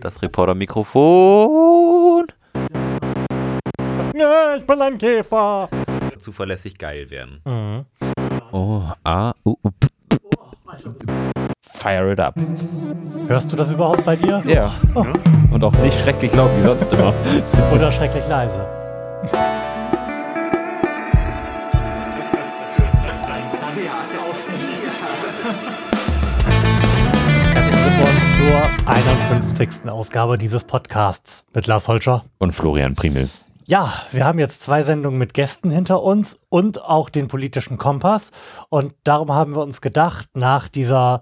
Das Reporter-Mikrofon. Ja, ich bin ein Käfer. Zuverlässig geil werden. Mhm. Oh, ah, uh, uh, Fire it up. Hörst du das überhaupt bei dir? Ja. Und auch nicht schrecklich laut wie sonst immer. Oder schrecklich leise? 51. Ausgabe dieses Podcasts mit Lars Holscher. Und Florian Primel. Ja, wir haben jetzt zwei Sendungen mit Gästen hinter uns und auch den politischen Kompass. Und darum haben wir uns gedacht, nach dieser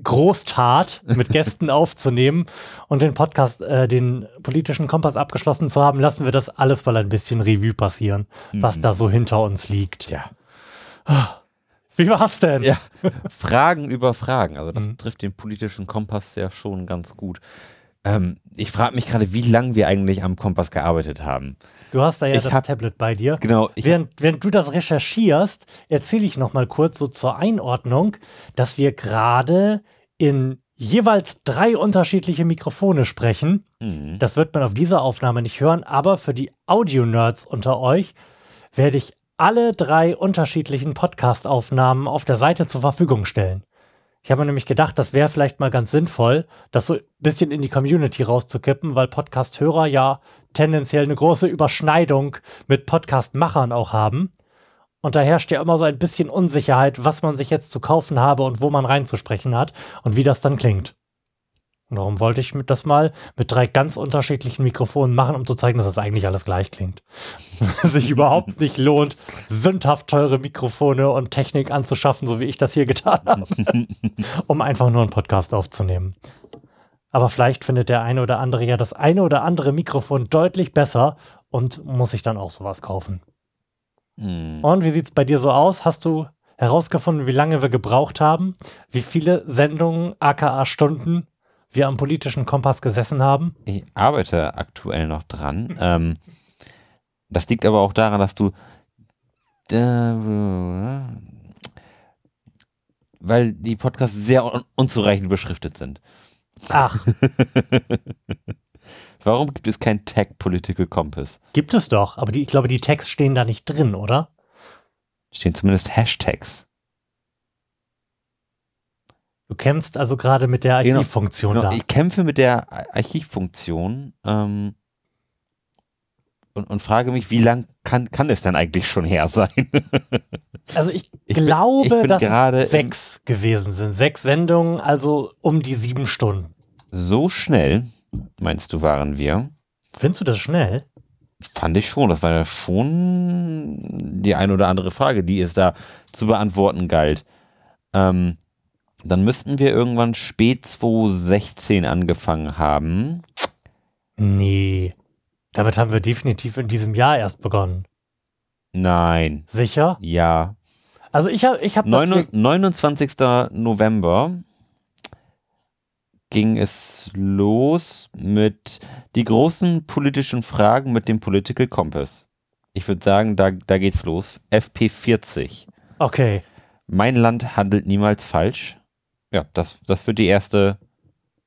Großtat mit Gästen aufzunehmen und den Podcast, äh, den politischen Kompass abgeschlossen zu haben, lassen wir das alles mal ein bisschen Revue passieren, was da so hinter uns liegt. Ja. Wie war's denn? Ja. Fragen über Fragen. Also das trifft den politischen Kompass ja schon ganz gut. Ähm, ich frage mich gerade, wie lange wir eigentlich am Kompass gearbeitet haben. Du hast da ja Ich das hab- Tablet bei dir. Genau, während, während du das recherchierst, erzähle ich noch mal kurz so zur Einordnung, dass wir gerade in jeweils drei unterschiedliche Mikrofone sprechen. Mhm. Das wird man auf dieser Aufnahme nicht hören, aber für die Audio-Nerds unter euch werde ich alle drei unterschiedlichen Podcast-Aufnahmen auf der Seite zur Verfügung stellen. Ich habe mir nämlich gedacht, das wäre vielleicht mal ganz sinnvoll, das so ein bisschen in die Community rauszukippen, weil Podcast-Hörer ja tendenziell eine große Überschneidung mit Podcast-Machern auch haben. Und da herrscht ja immer so ein bisschen Unsicherheit, was man sich jetzt zu kaufen habe und wo man reinzusprechen hat und wie das dann klingt. Und darum wollte ich das mal mit drei ganz unterschiedlichen Mikrofonen machen, um zu zeigen, dass das eigentlich alles gleich klingt. Sich überhaupt nicht lohnt, sündhaft teure Mikrofone und Technik anzuschaffen, so wie ich das hier getan habe, um einfach nur einen Podcast aufzunehmen. Aber vielleicht findet der eine oder andere ja das eine oder andere Mikrofon deutlich besser und muss sich dann auch sowas kaufen. Mhm. Und wie sieht's bei dir so aus? Hast du herausgefunden, wie lange wir gebraucht haben? Wie viele Sendungen, aka Stunden, wir am politischen Kompass gesessen haben? Ich arbeite aktuell noch dran. ähm, das liegt aber auch daran, dass du. weil die Podcasts sehr un unzureichend beschriftet sind. Ach, Warum gibt es kein Tag Political Compass? gibt es doch, aber die, ich glaube, die Tags stehen da nicht drin, oder? Stehen zumindest Hashtags. Du kämpfst also gerade mit der Genau, Archivfunktion Genau, da. ich kämpfe mit der Ar- Archivfunktion ähm, und, und frage mich, wie lang kann, kann es denn eigentlich schon her sein? Also ich, Ich bin- glaube, ich bin dass es sechs gewesen sind. Sechs Sendungen, also um die sieben Stunden. so schnell, meinst du, waren wir? Findest du das schnell? Fand ich schon. Das war ja schon die ein oder andere Frage, die es da zu beantworten galt. Ähm, dann müssten wir irgendwann spät 2016 angefangen haben. Nee. Damit haben wir definitiv in diesem Jahr erst begonnen. Nein. Sicher? Ja. Also ich habe ich hab das Neun, hier- 29. November ging es los mit die großen politischen Fragen mit dem Political Compass. Ich würde sagen, da, da geht's los. FP40. Okay. Mein Land handelt niemals falsch. Ja, das, das wird die erste,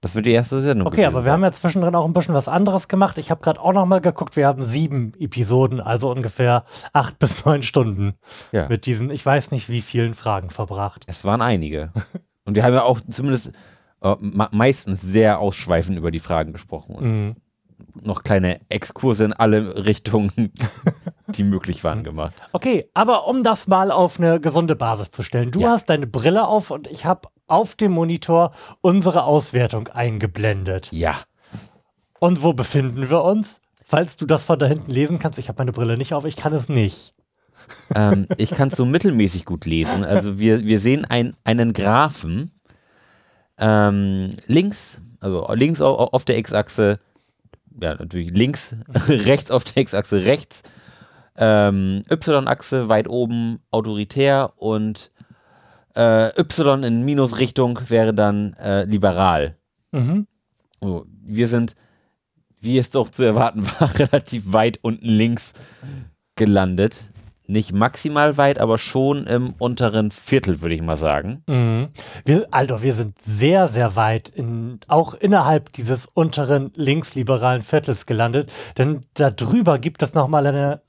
das wird die erste Sendung. Okay, aber wir haben ja zwischendrin auch ein bisschen was anderes gemacht. Ich habe gerade auch noch mal geguckt, wir haben sieben Episoden, also ungefähr acht bis neun Stunden ja. mit diesen, ich weiß nicht wie vielen Fragen verbracht. Es waren einige. Und wir haben ja auch zumindest äh, me- meistens sehr ausschweifend über die Fragen gesprochen. Und Mhm. noch kleine Exkurse in alle Richtungen, die möglich waren, gemacht. Okay, aber um das mal auf eine gesunde Basis zu stellen. Du Ja. hast deine Brille auf und ich habe auf dem Monitor unsere Auswertung eingeblendet. Ja. Und wo befinden wir uns? Falls du das von da hinten lesen kannst, ich habe meine Brille nicht auf, ich kann es nicht. Ähm, ich kann es so mittelmäßig gut lesen. Also wir, wir sehen ein, einen Graphen. Ähm, links, also links au- auf der X-Achse, ja natürlich links, rechts auf der X-Achse rechts, ähm, Y-Achse weit oben autoritär und äh, Y in Minusrichtung wäre dann äh, liberal. Mhm. So, wir sind, wie es doch zu erwarten war, relativ weit unten links gelandet. nicht maximal weit, aber schon im unteren Viertel, würde ich mal sagen. Mhm. Wir, Alter, wir sind sehr, sehr weit in, auch innerhalb dieses unteren linksliberalen Viertels gelandet, denn darüber gibt es nochmal eine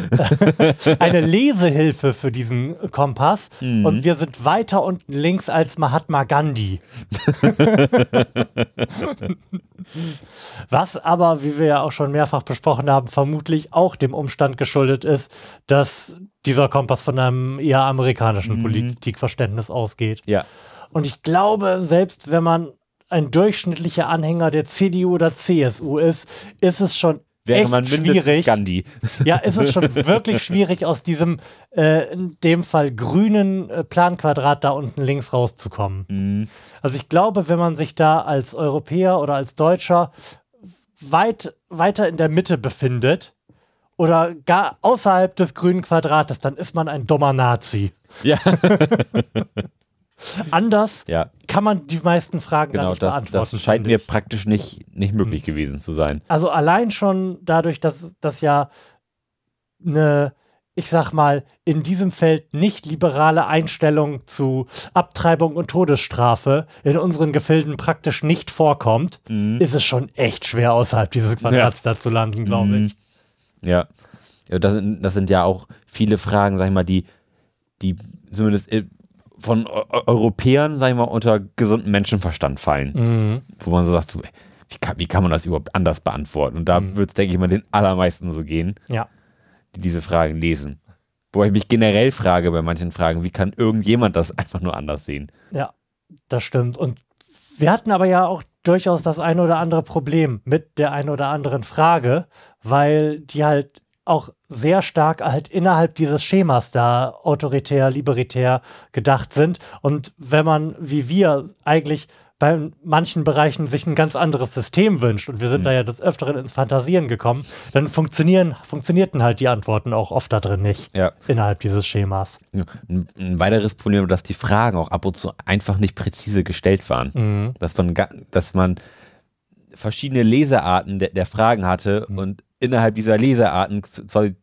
eine Lesehilfe für diesen Kompass mhm. und wir sind weiter unten links als Mahatma Gandhi. Was aber, wie wir ja auch schon mehrfach besprochen haben, vermutlich auch dem Umstand geschuldet ist, dass dieser Kompass von einem eher amerikanischen mhm. Politikverständnis ausgeht. Ja. Und ich glaube, selbst wenn man ein durchschnittlicher Anhänger der CDU oder CSU ist, ist es schon wäre echt man schwierig. Gandhi. Ja, es ist schon wirklich schwierig, aus diesem, äh, in dem Fall grünen äh, Planquadrat da unten links rauszukommen. Mhm. Also ich glaube, wenn man sich da als Europäer oder als Deutscher weit weiter in der Mitte befindet oder gar außerhalb des grünen Quadrates, dann ist man ein dummer Nazi. Ja. Anders ja. Kann man die meisten Fragen genau, nicht das, beantworten. Das scheint mir praktisch nicht, nicht möglich mhm. gewesen zu sein. Also allein schon dadurch, dass das ja eine, ich sag mal, in diesem Feld nicht liberale Einstellung zu Abtreibung und Todesstrafe in unseren Gefilden praktisch nicht vorkommt, mhm. ist es schon echt schwer, außerhalb dieses Quadrats ja. da zu landen, glaube mhm. ich. Ja. ja das, das sind ja auch viele Fragen, sag ich mal, die, die zumindest von Europäern, sag ich mal, unter gesundem Menschenverstand fallen. Mhm. Wo man so sagt, so, wie, kann, wie kann man das überhaupt anders beantworten? Und da mhm. wird es, denke ich mal, den allermeisten so gehen, ja. die diese Fragen lesen. Wo ich mich generell frage bei manchen Fragen, wie kann irgendjemand das einfach nur anders sehen? Ja, das stimmt. Und wir hatten aber ja auch durchaus das ein oder andere Problem mit der ein oder anderen Frage, weil die halt auch sehr stark halt innerhalb dieses Schemas da autoritär, libertär gedacht sind. Und wenn man, wie wir, eigentlich bei manchen Bereichen sich ein ganz anderes System wünscht, und wir sind mhm. da ja des Öfteren ins Fantasieren gekommen, dann funktionieren, funktionierten halt die Antworten auch oft da drin nicht, ja. innerhalb dieses Schemas. Ein, ein, weiteres Problem, dass die Fragen auch ab und zu einfach nicht präzise gestellt waren. Mhm. Dass man, dass man verschiedene Lesearten der, der Fragen hatte mhm. und innerhalb dieser Lesearten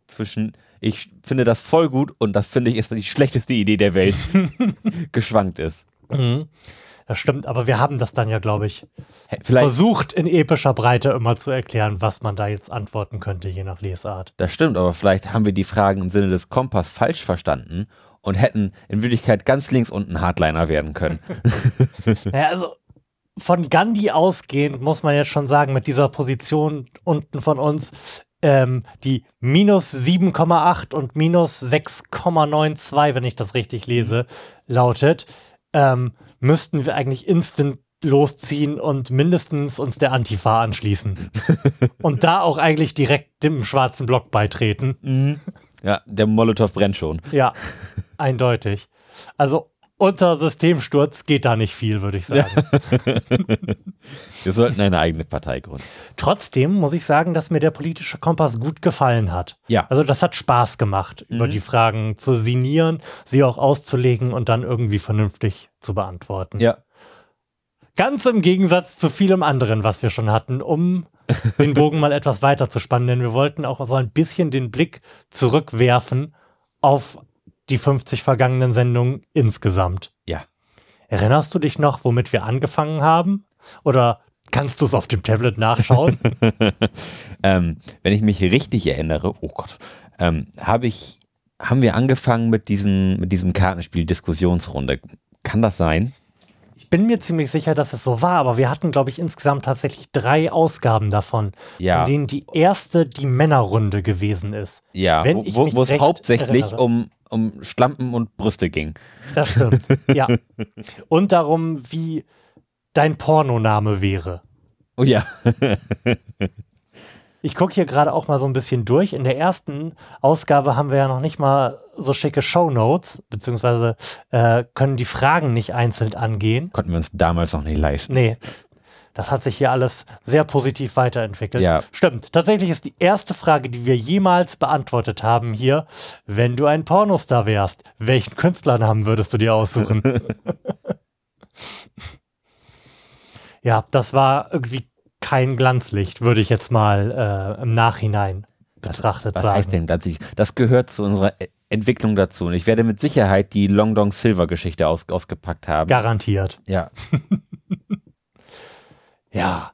zwischen ich finde das voll gut und das finde ich ist die schlechteste Idee der Welt geschwankt ist. Mhm. Das stimmt, aber wir haben das dann ja, glaube ich, Vielleicht, versucht in epischer Breite immer zu erklären, was man da jetzt antworten könnte, je nach Lesart. Das stimmt, aber vielleicht haben wir die Fragen im Sinne des Kompass falsch verstanden und hätten in Wirklichkeit ganz links unten Hardliner werden können. naja, also von Gandhi ausgehend muss man jetzt schon sagen, mit dieser Position unten von uns, ähm, die minus 7,8 und minus 6,92, wenn ich das richtig lese, lautet, ähm, müssten wir eigentlich instant losziehen und mindestens uns der Antifa anschließen. und da auch eigentlich direkt dem schwarzen Block beitreten. Mhm. Ja, der Molotow brennt schon. Ja, eindeutig. Also unter Systemsturz geht da nicht viel, würde ich sagen. Wir sollten eine eigene Partei gründen. Trotzdem muss ich sagen, dass mir der politische Kompass gut gefallen hat. Ja. Also das hat Spaß gemacht, mhm. über die Fragen zu sinnieren, sie auch auszulegen und dann irgendwie vernünftig zu beantworten. Ja. Ganz im Gegensatz zu vielem anderen, was wir schon hatten, um den Bogen mal etwas weiter zu spannen, denn wir wollten auch so ein bisschen den Blick zurückwerfen auf die 50 vergangenen Sendungen insgesamt. Ja. Erinnerst du dich noch, womit wir angefangen haben? Oder kannst du es auf dem Tablet nachschauen? ähm, wenn ich mich richtig erinnere, oh Gott, ähm, habe ich, haben wir angefangen mit diesem, mit diesem Kartenspiel Diskussionsrunde. Kann das sein? Ich bin mir ziemlich sicher, dass es so war, aber wir hatten, glaube ich, insgesamt tatsächlich drei Ausgaben davon, ja. in denen die erste die Männerrunde gewesen ist. Ja, wo, wo es hauptsächlich um, um Schlampen und Brüste ging. Das stimmt, ja. Und darum, wie dein Pornoname wäre. Oh ja. ich gucke hier gerade auch mal so ein bisschen durch. In der ersten Ausgabe haben wir ja noch nicht mal so schicke Shownotes, beziehungsweise äh, können die Fragen nicht einzeln angehen. Konnten wir uns damals noch nicht leisten. Nee, das hat sich hier alles sehr positiv weiterentwickelt. Ja. Stimmt. Tatsächlich ist die erste Frage, die wir jemals beantwortet haben hier, wenn du ein Pornostar wärst, welchen Künstlernamen würdest du dir aussuchen? ja, das war irgendwie kein Glanzlicht, würde ich jetzt mal äh, im Nachhinein betrachtet was sagen. Was heißt denn das? Das gehört zu unserer Entwicklung dazu. Und ich werde mit Sicherheit die Long Dong Silver Geschichte aus, ausgepackt haben. Garantiert. Ja. Ja.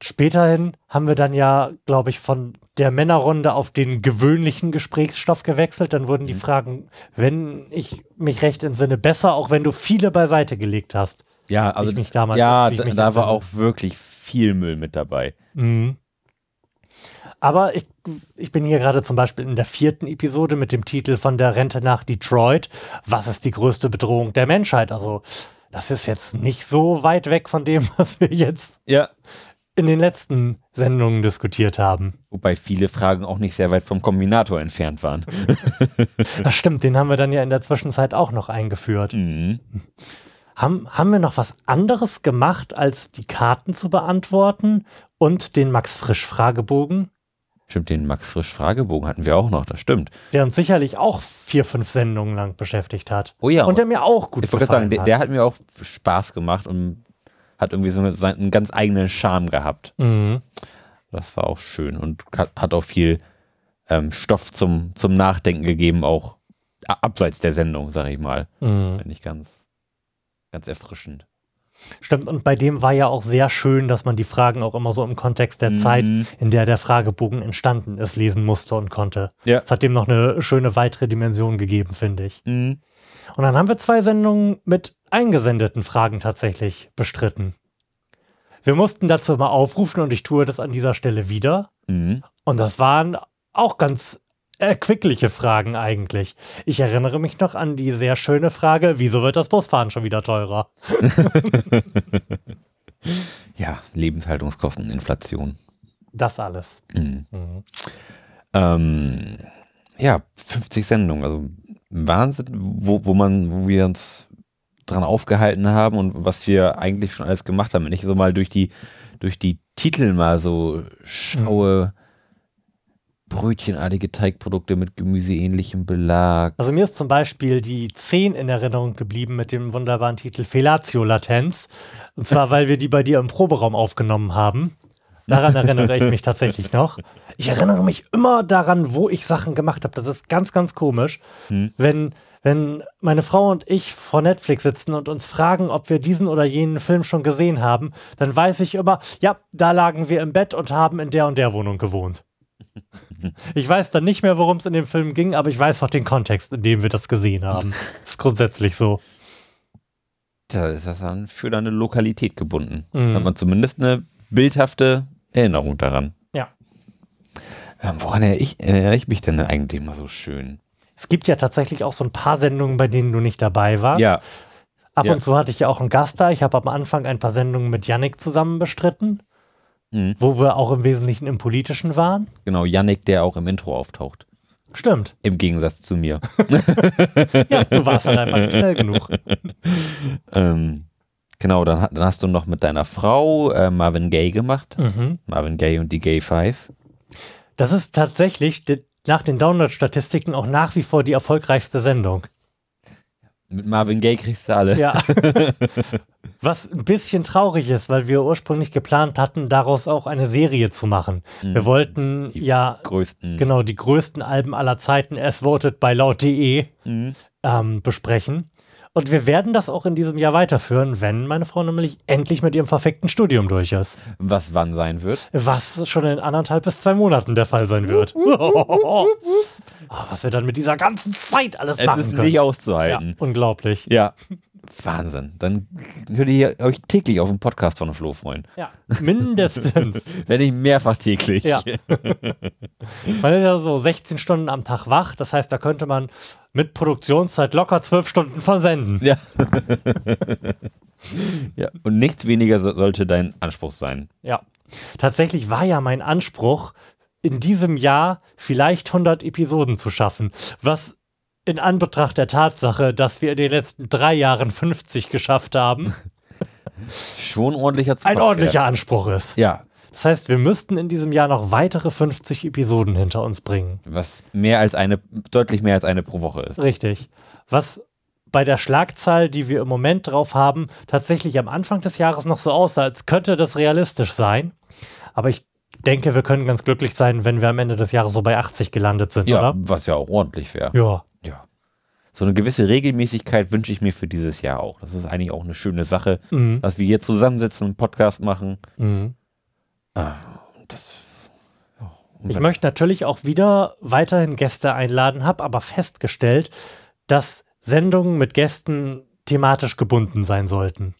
Späterhin haben wir dann ja, glaube ich, von der Männerrunde auf den gewöhnlichen Gesprächsstoff gewechselt. Dann wurden die Mhm. Fragen, wenn ich mich recht entsinne, besser, auch wenn du viele beiseite gelegt hast. Ja, also ich mich damals- ja, da, da war auch wirklich viel Müll mit dabei. Mhm. Aber ich, ich bin hier gerade zum Beispiel in der vierten Episode mit dem Titel von der Rente nach Detroit. Was ist die größte Bedrohung der Menschheit? Also, das ist jetzt nicht so weit weg von dem, was wir jetzt Ja. in den letzten Sendungen diskutiert haben. Wobei viele Fragen auch nicht sehr weit vom Kombinator entfernt waren. Das stimmt, den haben wir dann ja in der Zwischenzeit auch noch eingeführt. Mhm. Haben, haben wir noch was anderes gemacht, als die Karten zu beantworten und den Max-Frisch-Fragebogen, Stimmt, den Max Frisch Fragebogen hatten wir auch noch, das stimmt. der uns sicherlich auch vier, fünf Sendungen lang beschäftigt hat. Oh ja. Und der mir auch gut ich gefallen sagen, der, hat. der hat mir auch Spaß gemacht und hat irgendwie so eine, einen ganz eigenen Charme gehabt. Mhm. Das war auch schön und hat, hat auch viel ähm, Stoff zum, zum Nachdenken gegeben, auch abseits der Sendung, sag ich mal. Mhm. Finde ich ganz, ganz erfrischend. Stimmt, und bei dem war ja auch sehr schön, dass man die Fragen auch immer so im Kontext der Mhm. Zeit, in der der Fragebogen entstanden ist, lesen musste und konnte. Ja. Es hat dem noch eine schöne weitere Dimension gegeben, finde ich. Mhm. Und dann haben wir zwei Sendungen mit eingesendeten Fragen tatsächlich bestritten. Wir mussten dazu mal aufrufen und ich tue das an dieser Stelle wieder. Mhm. Und das waren auch ganz erquickliche Fragen eigentlich. Ich erinnere mich noch an die sehr schöne Frage, wieso wird das Busfahren schon wieder teurer? Ja, Lebenshaltungskosten, Inflation. Das alles. Mhm. Mhm. Ähm, ja, 50 Sendungen, also Wahnsinn, wo, wo man, wo wir uns dran aufgehalten haben und was wir eigentlich schon alles gemacht haben. Wenn ich so mal durch die, durch die Titel mal so schaue, brötchenartige Teigprodukte mit gemüseähnlichem Belag. Also mir ist zum Beispiel die 10 in Erinnerung geblieben mit dem wunderbaren Titel Fellatio-Latenz. Und zwar, weil wir die bei dir im Proberaum aufgenommen haben. Daran erinnere ich mich tatsächlich noch. Ich erinnere mich immer daran, wo ich Sachen gemacht habe. Das ist ganz, ganz komisch. Hm. Wenn, wenn meine Frau und ich vor Netflix sitzen und uns fragen, ob wir diesen oder jenen Film schon gesehen haben, dann weiß ich immer, ja, da lagen wir im Bett und haben in der und der Wohnung gewohnt. Ich weiß dann nicht mehr, worum es in dem Film ging, aber ich weiß noch den Kontext, in dem wir das gesehen haben. ist grundsätzlich so. Da ist das dann für deine Lokalität gebunden. Mhm. Da hat man zumindest eine bildhafte Erinnerung daran. Ja. Ähm, woran erinnere ich, erinnere ich mich denn eigentlich mal so schön? Es gibt ja tatsächlich auch so ein paar Sendungen, bei denen du nicht dabei warst. Ja, Ab ja. und zu hatte ich ja auch einen Gast da. Ich habe am Anfang ein paar Sendungen mit Yannick zusammen bestritten, Mhm. wo wir auch im Wesentlichen im Politischen waren. genau, Yannick, der auch im Intro auftaucht. Stimmt. Im Gegensatz zu mir. Ja, du warst halt einfach nicht schnell genug. ähm, genau, dann, dann hast du noch mit deiner Frau äh, Marvin Gaye gemacht. Mhm. Marvin Gaye und die Gay Five. Das ist tatsächlich nach den Download-Statistiken auch nach wie vor die erfolgreichste Sendung. Mit Marvin Gaye kriegst du alle. Ja. Was ein bisschen traurig ist, weil wir ursprünglich geplant hatten, daraus auch eine Serie zu machen. Wir wollten Die ja Größten. genau die größten Alben aller Zeiten, as voted by laut.de, Mhm. ähm, besprechen. Und wir werden das auch in diesem Jahr weiterführen, wenn meine Frau nämlich endlich mit ihrem verfickten Studium durch ist. Was wann sein wird. Was schon in anderthalb bis zwei Monaten der Fall sein wird. Ah, was wir dann mit dieser ganzen Zeit alles Es machen ist können. nicht ja, auszuhalten. unglaublich. Ja. Wahnsinn. Dann könnt ihr euch täglich auf den Podcast von Flo freuen. Ja, mindestens. Wenn nicht mehrfach täglich. Ja. Man ist ja so 16 Stunden am Tag wach. Das heißt, da könnte man mit Produktionszeit locker 12 Stunden versenden. Ja. ja. Und nichts weniger so, sollte dein Anspruch sein. Ja. Tatsächlich war ja mein Anspruch, in diesem Jahr vielleicht 100 Episoden zu schaffen. Was in Anbetracht der Tatsache, dass wir in den letzten drei Jahren 50 geschafft haben, Schon ordentlicher ein Zuwachs ordentlicher Anspruch ist. Ja. Das heißt, wir müssten in diesem Jahr noch weitere 50 Episoden hinter uns bringen. Was mehr als eine, deutlich mehr als eine pro Woche ist. Richtig. Was bei der Schlagzahl, die wir im Moment drauf haben, tatsächlich am Anfang des Jahres noch so aussah, als könnte das realistisch sein. Aber ich denke, wir können ganz glücklich sein, wenn wir am Ende des Jahres so bei 80 gelandet sind, Ja, oder? was ja auch ordentlich wäre. Ja. So eine gewisse Regelmäßigkeit wünsche ich mir für dieses Jahr auch. Das ist eigentlich auch eine schöne Sache, Mhm. dass wir hier zusammensitzen und einen Podcast machen. Mhm. Das, Ich möchte natürlich auch wieder weiterhin Gäste einladen, habe aber festgestellt, dass Sendungen mit Gästen thematisch gebunden sein sollten.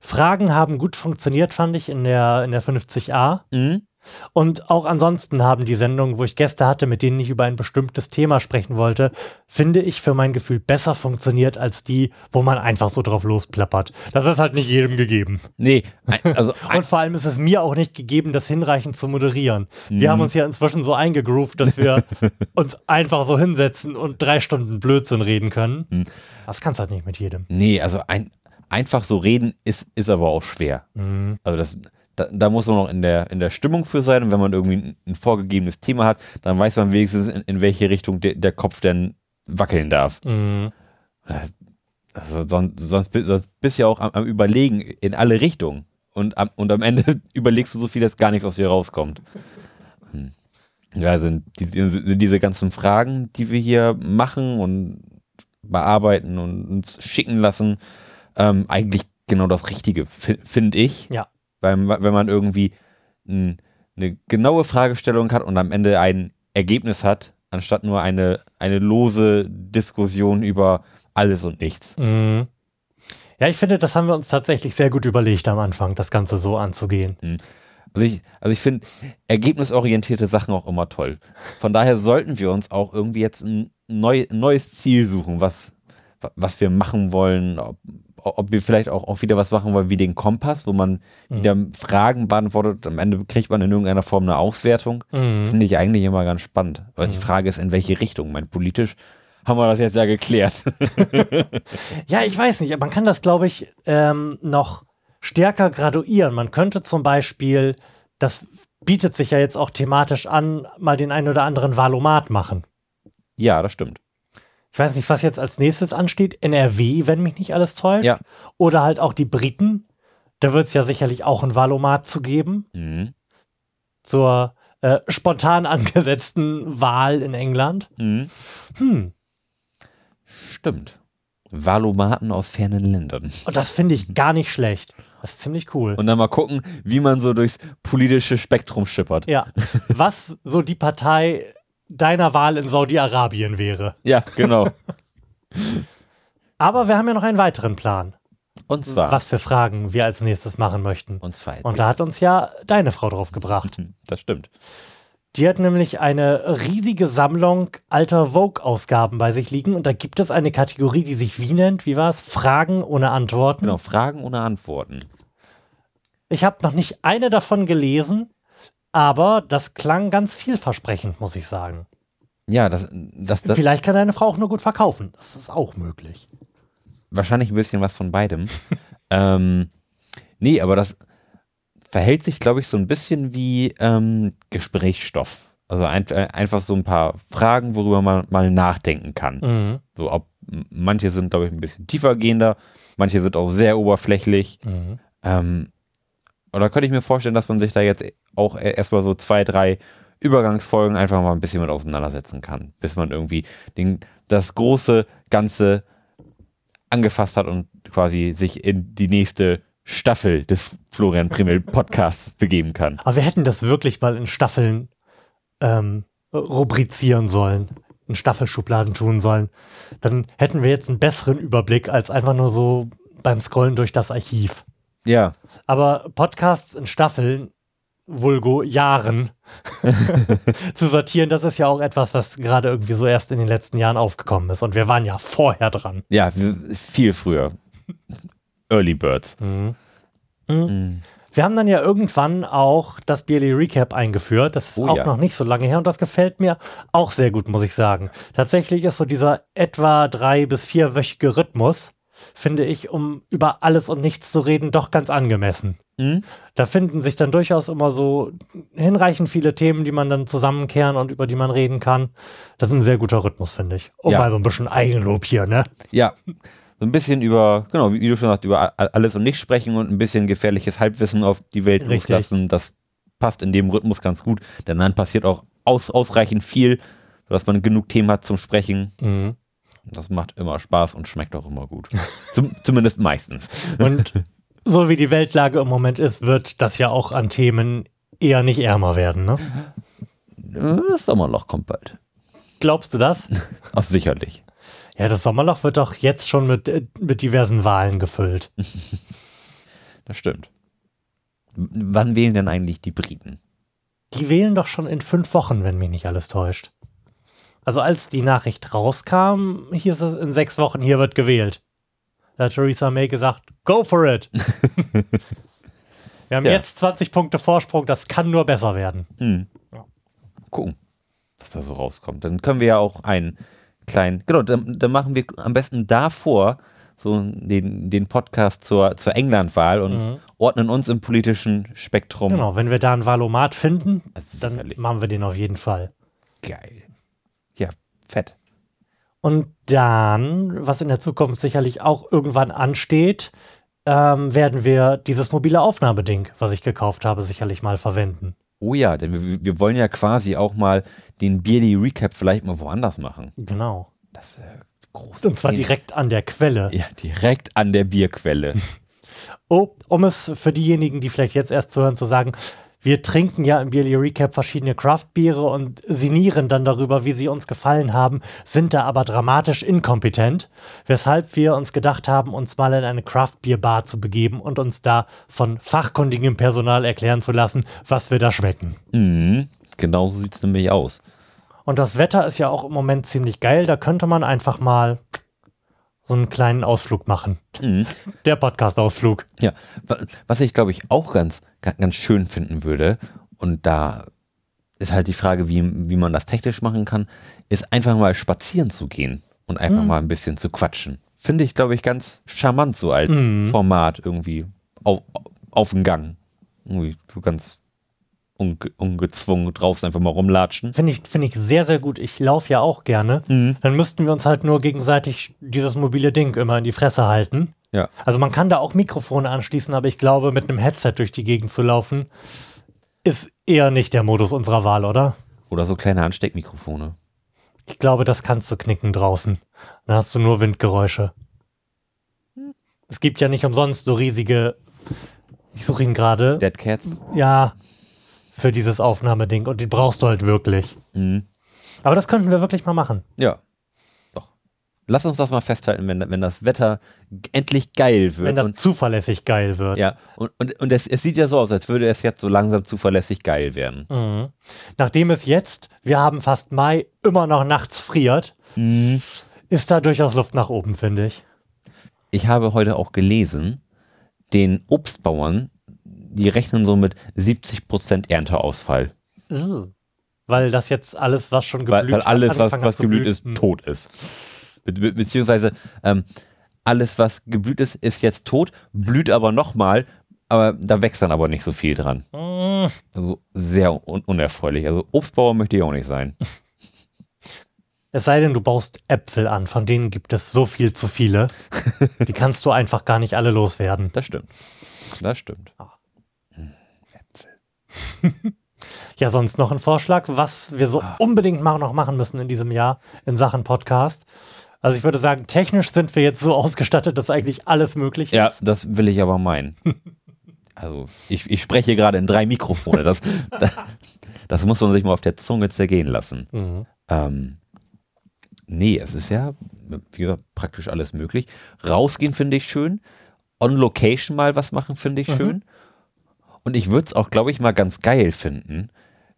Fragen haben gut funktioniert, fand ich, in der, in der 50a. Mhm. Und auch ansonsten haben die Sendungen, wo ich Gäste hatte, mit denen ich über ein bestimmtes Thema sprechen wollte, finde ich für mein Gefühl besser funktioniert als die, wo man einfach so drauf losplappert. Das ist halt nicht jedem gegeben. Nee, also Und vor allem ist es mir auch nicht gegeben, das hinreichend zu moderieren. Wir haben uns ja inzwischen so eingegroovt, dass wir uns einfach so hinsetzen und drei Stunden Blödsinn reden können. Das kannst halt nicht mit jedem. nee, also ein, einfach so reden ist, ist aber auch schwer. Also das, da, da muss man noch in der, in der Stimmung für sein und wenn man irgendwie ein, ein vorgegebenes Thema hat, dann weiß man wenigstens, in, in welche Richtung de, der Kopf denn wackeln darf. Mhm. Also sonst, sonst, sonst bist du ja auch am, am Überlegen in alle Richtungen. Und am, und am Ende überlegst du so viel, dass gar nichts aus dir rauskommt. Hm. Ja, sind, die, sind diese ganzen Fragen, die wir hier machen und bearbeiten und uns schicken lassen, ähm, eigentlich genau das Richtige, fi- finde ich. Ja. Weil, wenn man irgendwie n, eine genaue Fragestellung hat und am Ende ein Ergebnis hat, anstatt nur eine, eine lose Diskussion über alles und nichts. Mhm. Ja, ich finde, das haben wir uns tatsächlich sehr gut überlegt am Anfang, das Ganze so anzugehen. Also ich, also ich finde ergebnisorientierte Sachen auch immer toll. Von daher sollten wir uns auch irgendwie jetzt ein neu, neues Ziel suchen, was, was wir machen wollen, ob, ob wir vielleicht auch, auch wieder was machen wollen wie den Kompass, wo man wieder Fragen beantwortet. Am Ende kriegt man in irgendeiner Form eine Auswertung. Mhm. Finde ich eigentlich immer ganz spannend. Aber die Frage ist, in welche Richtung? Mein politisch haben wir das jetzt ja geklärt. Ja, ich weiß nicht, man kann das, glaube ich, ähm, noch stärker graduieren. Man könnte zum Beispiel, das bietet sich ja jetzt auch thematisch an, mal den einen oder anderen Valomat machen. ja, das stimmt. Ich weiß nicht, was jetzt als nächstes ansteht. NRW, wenn mich nicht alles täuscht. Ja. Oder halt auch die Briten. Da wird es ja sicherlich auch ein Valomat zu geben. Mhm. Zur äh, spontan angesetzten Wahl in England. Mhm. Hm. Stimmt. Valomaten aus fernen Ländern. Und das finde ich gar nicht schlecht. Das ist ziemlich cool. Und dann mal gucken, wie man so durchs politische Spektrum schippert. Ja. Was so die Partei deiner Wahl in Saudi-Arabien wäre. Ja, genau. Aber wir haben ja noch einen weiteren Plan, Und zwar. was für Fragen wir als nächstes machen möchten. Und zwar. Und da hat uns ja deine Frau drauf gebracht. Hm, das stimmt. Die hat nämlich eine riesige Sammlung alter Vogue-Ausgaben bei sich liegen und da gibt es eine Kategorie, die sich wie nennt? Wie war es? Fragen ohne Antworten. Genau, Fragen ohne Antworten. Ich habe noch nicht eine davon gelesen, aber das klang ganz vielversprechend, muss ich sagen. Ja, das, das, das Vielleicht kann deine Frau auch nur gut verkaufen. Das ist auch möglich. wahrscheinlich ein bisschen was von beidem. ähm, nee, aber das verhält sich, glaube ich, so ein bisschen wie ähm, Gesprächsstoff. Also ein, äh, einfach so ein paar Fragen, worüber man mal nachdenken kann. Mhm. So, ob manche sind, glaube ich, ein bisschen tiefergehender, manche sind auch sehr oberflächlich. Mhm. Ähm, oder könnte ich mir vorstellen, dass man sich da jetzt auch e- erstmal so zwei, drei Übergangsfolgen einfach mal ein bisschen mit auseinandersetzen kann, bis man irgendwie den, das große Ganze angefasst hat und quasi sich in die nächste Staffel des Florian Primel Podcasts begeben kann. Aber wir hätten das wirklich mal in Staffeln ähm, rubrizieren sollen, in Staffelschubladen tun sollen. Dann hätten wir jetzt einen besseren Überblick als einfach nur so beim Scrollen durch das Archiv. Ja, Aber Podcasts in Staffeln, vulgo Jahren, zu sortieren, das ist ja auch etwas, was gerade irgendwie so erst in den letzten Jahren aufgekommen ist. Und wir waren ja vorher dran. ja, viel früher. Early Birds. Wir haben dann ja irgendwann auch das BLE Recap eingeführt. Das ist Oh auch ja. noch nicht so lange her und das gefällt mir auch sehr gut, muss ich sagen. Tatsächlich ist so dieser etwa drei- bis vierwöchige Rhythmus, finde ich, um über alles und nichts zu reden, doch ganz angemessen. Mhm. Da finden sich dann durchaus immer so hinreichend viele Themen, die man dann zusammenkehren und über die man reden kann. Das ist ein sehr guter Rhythmus, finde ich. Um Ja. mal so ein bisschen Eigenlob hier, ne? Ja, so ein bisschen über, genau, wie, du schon sagst, über alles und nichts sprechen und ein bisschen gefährliches Halbwissen auf die Welt Richtig. loslassen. Das passt in dem Rhythmus ganz gut, denn dann passiert auch aus, ausreichend viel, sodass man genug Themen hat zum Sprechen. Mhm. Das macht immer Spaß und schmeckt auch immer gut. Zum, zumindest meistens. Und so wie die Weltlage im Moment ist, wird das ja auch an Themen eher nicht ärmer werden, ne? Das Sommerloch kommt bald. Glaubst du das? Ach, sicherlich. Ja, das Sommerloch wird doch jetzt schon mit, äh, mit diversen Wahlen gefüllt. Das stimmt. Wann wählen denn eigentlich die Briten? Die wählen doch schon in fünf Wochen, wenn mich nicht alles täuscht. Also als die Nachricht rauskam, hieß es in sechs Wochen, hier wird gewählt. Da hat Theresa May gesagt, go for it. Wir haben Ja. jetzt 20 Punkte Vorsprung, das kann nur besser werden. Gucken, was da so rauskommt. Dann können wir ja auch einen kleinen, genau, dann, dann machen wir am besten davor so den, den Podcast zur, zur Englandwahl und ordnen uns im politischen Spektrum. Genau, wenn wir da einen Valomat finden, Also dann machen wir den auf jeden Fall. Geil. Fett. Und dann, was in der Zukunft sicherlich auch irgendwann ansteht, ähm, werden wir dieses mobile Aufnahmeding, was ich gekauft habe, sicherlich mal verwenden. Oh ja, denn wir, wir wollen ja quasi auch mal den Beardy Recap vielleicht mal woanders machen. Genau. Das äh, groß. Und zwar direkt an der Quelle. Ja, direkt an der Bierquelle. Oh, um es für diejenigen, die vielleicht jetzt erst zuhören, zu sagen, wir trinken ja im Bierly Recap verschiedene Craft-Biere und sinnieren dann darüber, wie sie uns gefallen haben, sind da aber dramatisch inkompetent, weshalb wir uns gedacht haben, uns mal in eine Craft-Bier-Bar zu begeben und uns da von fachkundigem Personal erklären zu lassen, was wir da schmecken. mhm. Genau so sieht es nämlich aus. Und das Wetter ist ja auch im Moment ziemlich geil, da könnte man einfach mal so einen kleinen Ausflug machen. Mhm. Der Podcast-Ausflug. Ja, wa- was ich glaube ich auch ganz, ga- ganz schön finden würde, und da ist halt die Frage, wie, wie man das technisch machen kann, ist einfach mal spazieren zu gehen und einfach mal ein bisschen zu quatschen. Finde ich, glaube ich, ganz charmant so als Format irgendwie auf, auf den Gang. Irgendwie so ganz unge ungezwungen draußen einfach mal rumlatschen. Finde ich, finde ich sehr, sehr gut. Ich laufe ja auch gerne. Dann müssten wir uns halt nur gegenseitig dieses mobile Ding immer in die Fresse halten. Ja. Also man kann da auch Mikrofone anschließen, aber ich glaube, mit einem Headset durch die Gegend zu laufen, ist eher nicht der Modus unserer Wahl, oder? Oder so kleine Ansteckmikrofone. Ich glaube, das kannst du knicken draußen. Dann hast du nur Windgeräusche. Es gibt ja nicht umsonst so riesige, ich suche ihn gerade, Dead Cats. ja, für dieses Aufnahmeding und die brauchst du halt wirklich. Mhm. Aber das könnten wir wirklich mal machen. Ja. Doch. Lass uns das mal festhalten, wenn, wenn das Wetter endlich geil wird. Wenn das und, zuverlässig geil wird. ja, und, und, und es, es sieht ja so aus, als würde es jetzt so langsam zuverlässig geil werden. Mhm. Nachdem es jetzt, wir haben fast Mai, immer noch nachts friert, ist da durchaus Luft nach oben, finde ich. Ich habe heute auch gelesen, den Obstbauern, die rechnen so mit 70% Ernteausfall. Weil das jetzt alles, was schon geblüht Weil, weil alles, was, was geblüht ist, tot ist. Be be beziehungsweise ähm, alles, was geblüht ist, ist jetzt tot, blüht aber nochmal, aber da wächst dann aber nicht so viel dran. Mhm. Also sehr un unerfreulich. Also Obstbauer möchte ich auch nicht sein. Es sei denn, du baust Äpfel an, von denen gibt es so viel zu viele. Die kannst du einfach gar nicht alle loswerden. Das stimmt. Das stimmt. Ja, sonst noch ein Vorschlag, was wir so unbedingt mal noch machen müssen in diesem Jahr in Sachen Podcast. Also ich würde sagen, technisch sind wir jetzt so ausgestattet, dass eigentlich alles möglich Ja, ist. das will ich aber meinen. Also ich, ich spreche gerade in drei Mikrofone. Das, das, das muss man sich mal auf der Zunge zergehen lassen. Mhm. Ähm, nee, es ist ja, wie gesagt, praktisch alles möglich. Rausgehen finde ich schön. On Location mal was machen finde ich schön. Und ich würde es auch, glaube ich, mal ganz geil finden,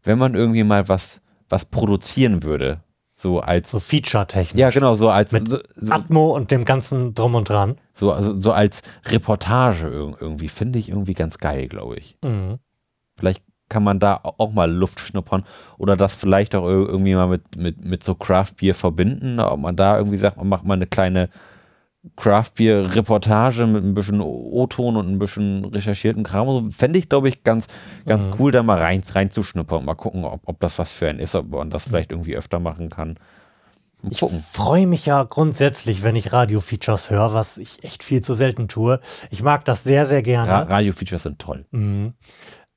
wenn man irgendwie mal was, was produzieren würde. So als, So Feature-Technik. ja genau, so als, Mit so, so, Atmo und dem ganzen Drum und Dran. so, also, so als Reportage ir- irgendwie, finde ich irgendwie ganz geil, glaube ich. Mhm. Vielleicht kann man da au- auch mal Luft schnuppern oder das vielleicht auch ir- irgendwie mal mit, mit, mit so Craft Beer verbinden. Ob man da irgendwie sagt, man macht mal eine kleine Craft Beer Reportage mit ein bisschen O-Ton und ein bisschen recherchierten Kram. So Fände ich, glaube ich, ganz, ganz cool, da mal rein, reinzuschnuppern und mal gucken, ob, ob das was für einen ist, ob man das vielleicht irgendwie öfter machen kann. Ich freue mich ja grundsätzlich, wenn ich Radio-Features höre, was ich echt viel zu selten tue. Ich mag das sehr, sehr gerne. Ra Radio-Features sind toll. Mhm.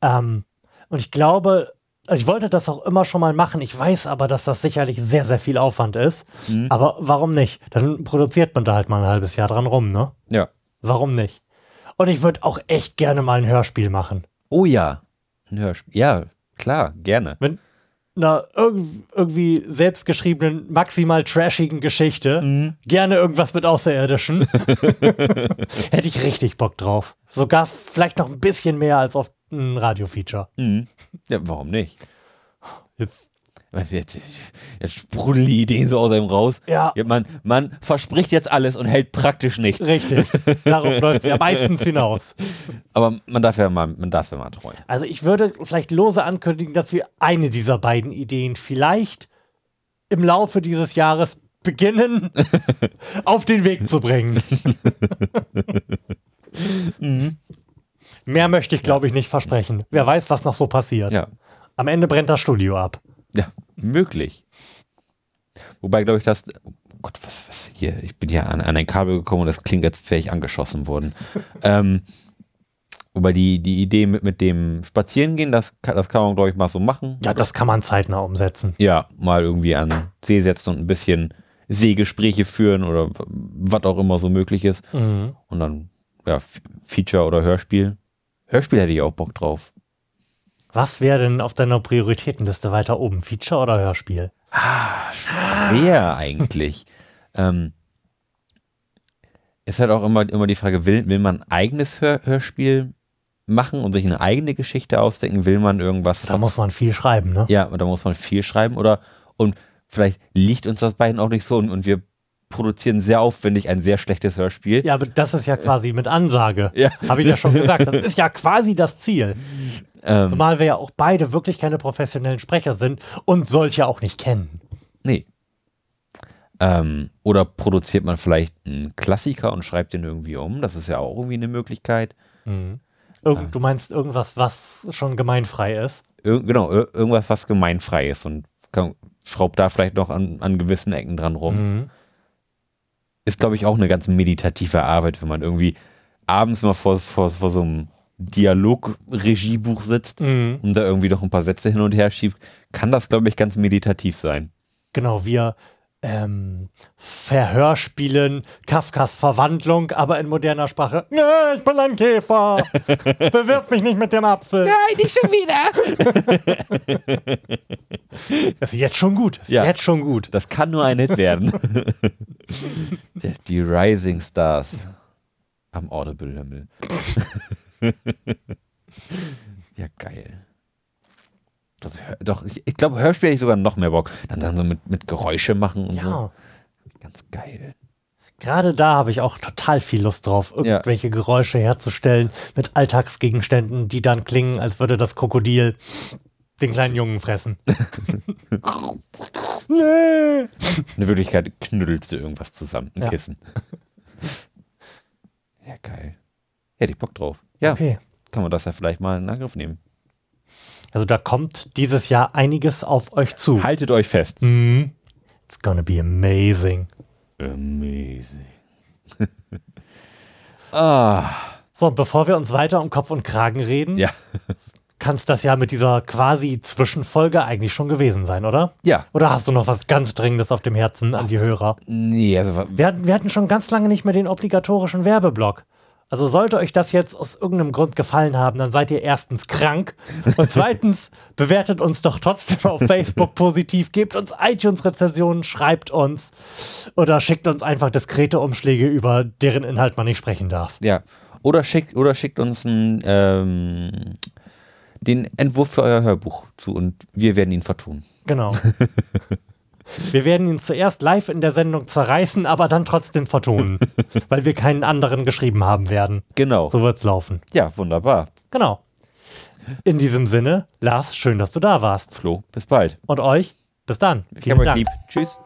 Ähm, Und ich glaube, ich wollte das auch immer schon mal machen. Ich weiß aber, dass das sicherlich sehr, sehr viel Aufwand ist. Mhm. Aber warum nicht? Dann produziert man da halt mal ein halbes Jahr dran rum, ne? Ja. Warum nicht? Und ich würde auch echt gerne mal ein Hörspiel machen. Oh ja. Ein Hörspiel. Ja, klar, gerne. Mit einer irg irgendwie selbstgeschriebenen, maximal trashigen Geschichte. Mhm. Gerne irgendwas mit Außerirdischen. Hätte ich richtig Bock drauf. Sogar vielleicht noch ein bisschen mehr als auf ein Radio-Feature. Mhm. Ja, warum nicht? Jetzt, Jetzt, jetzt sprudeln die Ideen so aus einem raus. ja, man, man verspricht jetzt alles und hält praktisch nichts. richtig. Darauf läuft es ja meistens hinaus. Aber man darf ja mal, man darf ja mal träumen. Also ich würde vielleicht lose ankündigen, dass wir eine dieser beiden Ideen vielleicht im Laufe dieses Jahres beginnen, auf den Weg zu bringen. Mehr möchte ich, glaube ich, nicht versprechen. Wer weiß, was noch so passiert. Ja. Am Ende brennt das Studio ab. Ja, möglich. Wobei, glaube ich, das. Oh Gott, was, was hier? Ich bin ja an, an ein Kabel gekommen und das klingt, als wäre ich angeschossen worden. ähm, wobei die, die Idee mit, mit dem Spazierengehen, das, das kann man, glaube ich, mal so machen. Ja, das kann man zeitnah umsetzen. Ja, mal irgendwie an See setzen und ein bisschen Seegespräche führen oder was auch immer so möglich ist. Mhm. Und dann, ja, Feature oder Hörspiel. Hörspiel hätte ich auch Bock drauf. Was wäre denn auf deiner Prioritätenliste weiter oben? Feature oder Hörspiel? Wer eigentlich? ähm, ist halt auch immer, immer die Frage, will, will man ein eigenes Hör, Hörspiel machen und sich eine eigene Geschichte ausdenken? Will man irgendwas? Da muss man viel schreiben, ne? ja, da muss man viel schreiben oder und vielleicht liegt uns das beiden auch nicht so und, und wir produzieren sehr aufwendig ein sehr schlechtes Hörspiel. Ja, aber das ist ja quasi mit Ansage. Ja. Habe ich ja schon gesagt. Das ist ja quasi das Ziel. Ähm, Zumal wir ja auch beide wirklich keine professionellen Sprecher sind und solche auch nicht kennen. nee. Ähm, oder produziert man vielleicht einen Klassiker und schreibt den irgendwie um? Das ist ja auch irgendwie eine Möglichkeit. Irgend, Du meinst irgendwas, was schon gemeinfrei ist? Ir genau, ir irgendwas, was gemeinfrei ist und kann, schraubt da vielleicht noch an, an gewissen Ecken dran rum. Mhm. Ist, glaube ich, auch eine ganz meditative Arbeit, wenn man irgendwie abends mal vor, vor, vor so einem Dialog-Regiebuch sitzt Mhm. und da irgendwie noch ein paar Sätze hin und her schiebt, kann das, glaube ich, ganz meditativ sein. Genau, wir ähm, Verhörspielen Kafkas Verwandlung, aber in moderner Sprache. Ich bin ein Käfer. Bewirf mich nicht mit dem Apfel. Nein, nicht schon wieder. Das ist jetzt schon gut. Das ist Ja. jetzt schon gut. Das kann nur ein Hit werden. Die- Die Rising Stars am Audible-Himmel. ja, geil. Das, doch, ich, glaube, Hörspiel hätte ich sogar noch mehr Bock. Dann, dann so mit, mit Geräusche machen und so. Ja. Ganz geil. Gerade da habe ich auch total viel Lust drauf, irgendwelche Geräusche herzustellen mit Alltagsgegenständen, die dann klingen, als würde das Krokodil den kleinen Jungen fressen. nee. In Wirklichkeit knüttelst du irgendwas zusammen, ein Ja. Kissen. ja, geil. Hätte ich Bock drauf. Ja, Okay. kann man das ja vielleicht mal in Angriff nehmen. Also da kommt dieses Jahr einiges auf euch zu. Haltet euch fest. Mhm. It's gonna be amazing. Amazing. ah, So, bevor wir uns weiter um Kopf und Kragen reden, ja. kann es das ja mit dieser quasi Zwischenfolge eigentlich schon gewesen sein, oder? Ja. Oder hast du noch was ganz Dringendes auf dem Herzen an die Hörer? Nee, also Wir wir hatten schon ganz lange nicht mehr den obligatorischen Werbeblock. Also sollte euch das jetzt aus irgendeinem Grund gefallen haben, dann seid ihr erstens krank und zweitens bewertet uns doch trotzdem auf Facebook positiv, gebt uns iTunes-Rezensionen, schreibt uns oder schickt uns einfach diskrete Umschläge, über deren Inhalt man nicht sprechen darf. ja. Oder schickt, oder schickt uns ein, ähm, den Entwurf für euer Hörbuch zu und wir werden ihn vertun. Genau. Wir werden ihn zuerst live in der Sendung zerreißen, aber dann trotzdem vertonen, weil wir keinen anderen geschrieben haben werden. Genau. So wird's laufen. Ja, wunderbar. Genau. In diesem Sinne, Lars, schön, dass du da warst. Flo, bis bald. Und euch, bis dann. Ich Vielen Dank. lieb. Tschüss.